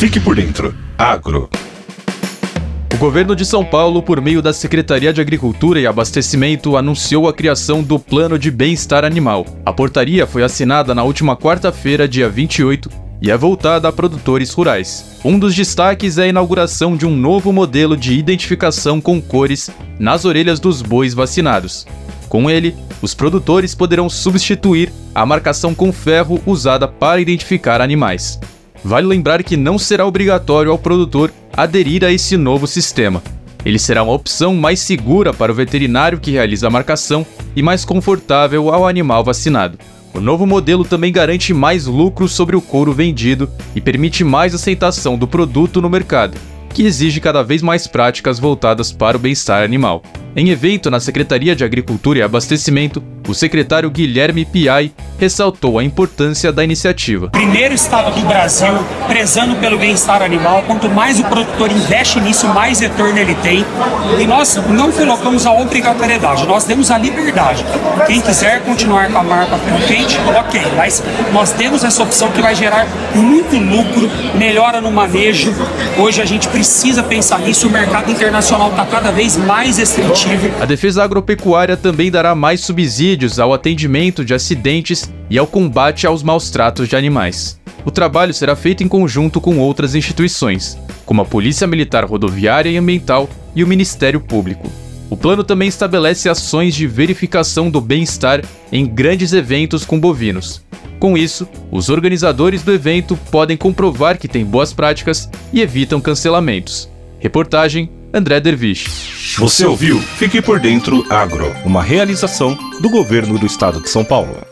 Fique por dentro. Agro. O governo de São Paulo, por meio da Secretaria de Agricultura e Abastecimento, anunciou a criação do Plano de Bem-Estar Animal. A portaria foi assinada na última quarta-feira, dia 28, e é voltada a produtores rurais. Um dos destaques é a inauguração de um novo modelo de identificação com cores nas orelhas dos bois vacinados. Com ele, os produtores poderão substituir a marcação com ferro usada para identificar animais. Vale lembrar que não será obrigatório ao produtor aderir a esse novo sistema. Ele será uma opção mais segura para o veterinário que realiza a marcação e mais confortável ao animal vacinado. O novo modelo também garante mais lucro sobre o couro vendido e permite mais aceitação do produto no mercado, que exige cada vez mais práticas voltadas para o bem-estar animal. Em evento na Secretaria de Agricultura e Abastecimento, o secretário Guilherme Piai ressaltou a importância da iniciativa. Primeiro estado do Brasil prezando pelo bem-estar animal. Quanto mais o produtor investe nisso, mais retorno ele tem. E nós não colocamos a obrigatoriedade, nós demos a liberdade. Quem quiser continuar com a marca quente, ok, mas nós temos essa opção que vai gerar muito lucro, melhora no manejo. Hoje a gente precisa pensar nisso, o mercado internacional está cada vez mais restritivo a defesa agropecuária também dará mais subsídios ao atendimento de acidentes e ao combate aos maus tratos de animais. O trabalho será feito em conjunto com outras instituições, como a Polícia Militar Rodoviária e Ambiental e o Ministério Público. O plano também estabelece ações de verificação do bem-estar em grandes eventos com bovinos. Com isso, os organizadores do evento podem comprovar que têm boas práticas e evitam cancelamentos. Reportagem André Dervish. Você ouviu Fique por Dentro Agro, uma realização do governo do estado de São Paulo.